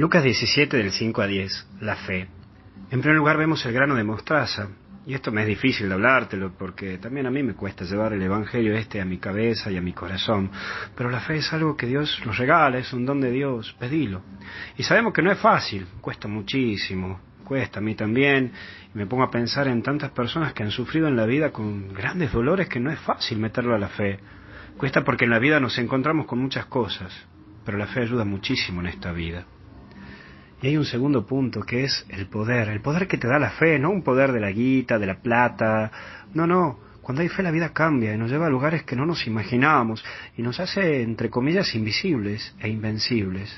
Lucas 17 del 5 a 10, la fe. En primer lugar vemos el grano de mostaza, y esto me es difícil de hablártelo porque también a mí me cuesta llevar el Evangelio este a mi cabeza y a mi corazón, pero la fe es algo que Dios nos regala, es un don de Dios, pedilo. Y sabemos que no es fácil, cuesta muchísimo, cuesta a mí también, y me pongo a pensar en tantas personas que han sufrido en la vida con grandes dolores que no es fácil meterlo a la fe. Cuesta porque en la vida nos encontramos con muchas cosas, pero la fe ayuda muchísimo en esta vida. Y hay un segundo punto que es el poder, el poder que te da la fe, no un poder de la guita, de la plata, no, no, cuando hay fe la vida cambia y nos lleva a lugares que no nos imaginábamos y nos hace, entre comillas, invisibles e invencibles.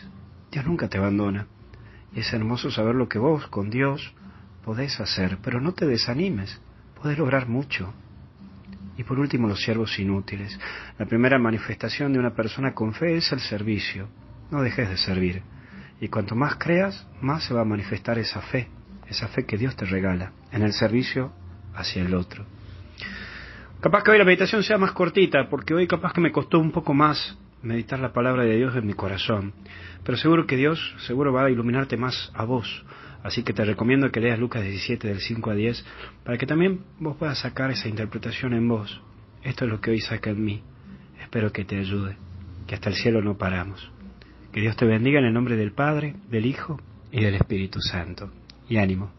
Dios nunca te abandona. Y es hermoso saber lo que vos, con Dios, podés hacer, pero no te desanimes, podés lograr mucho. Y por último, los siervos inútiles. La primera manifestación de una persona con fe es el servicio. No dejes de servir. Y cuanto más creas, más se va a manifestar esa fe, esa fe que Dios te regala en el servicio hacia el otro. Capaz que hoy la meditación sea más cortita, porque hoy capaz que me costó un poco más meditar la palabra de Dios en mi corazón. Pero seguro que Dios, seguro va a iluminarte más a vos. Así que te recomiendo que leas Lucas 17 del 5 a 10 para que también vos puedas sacar esa interpretación en vos. Esto es lo que hoy saca en mí. Espero que te ayude, que hasta el cielo no paramos. Que Dios te bendiga en el nombre del Padre, del Hijo y del Espíritu Santo. Y ánimo.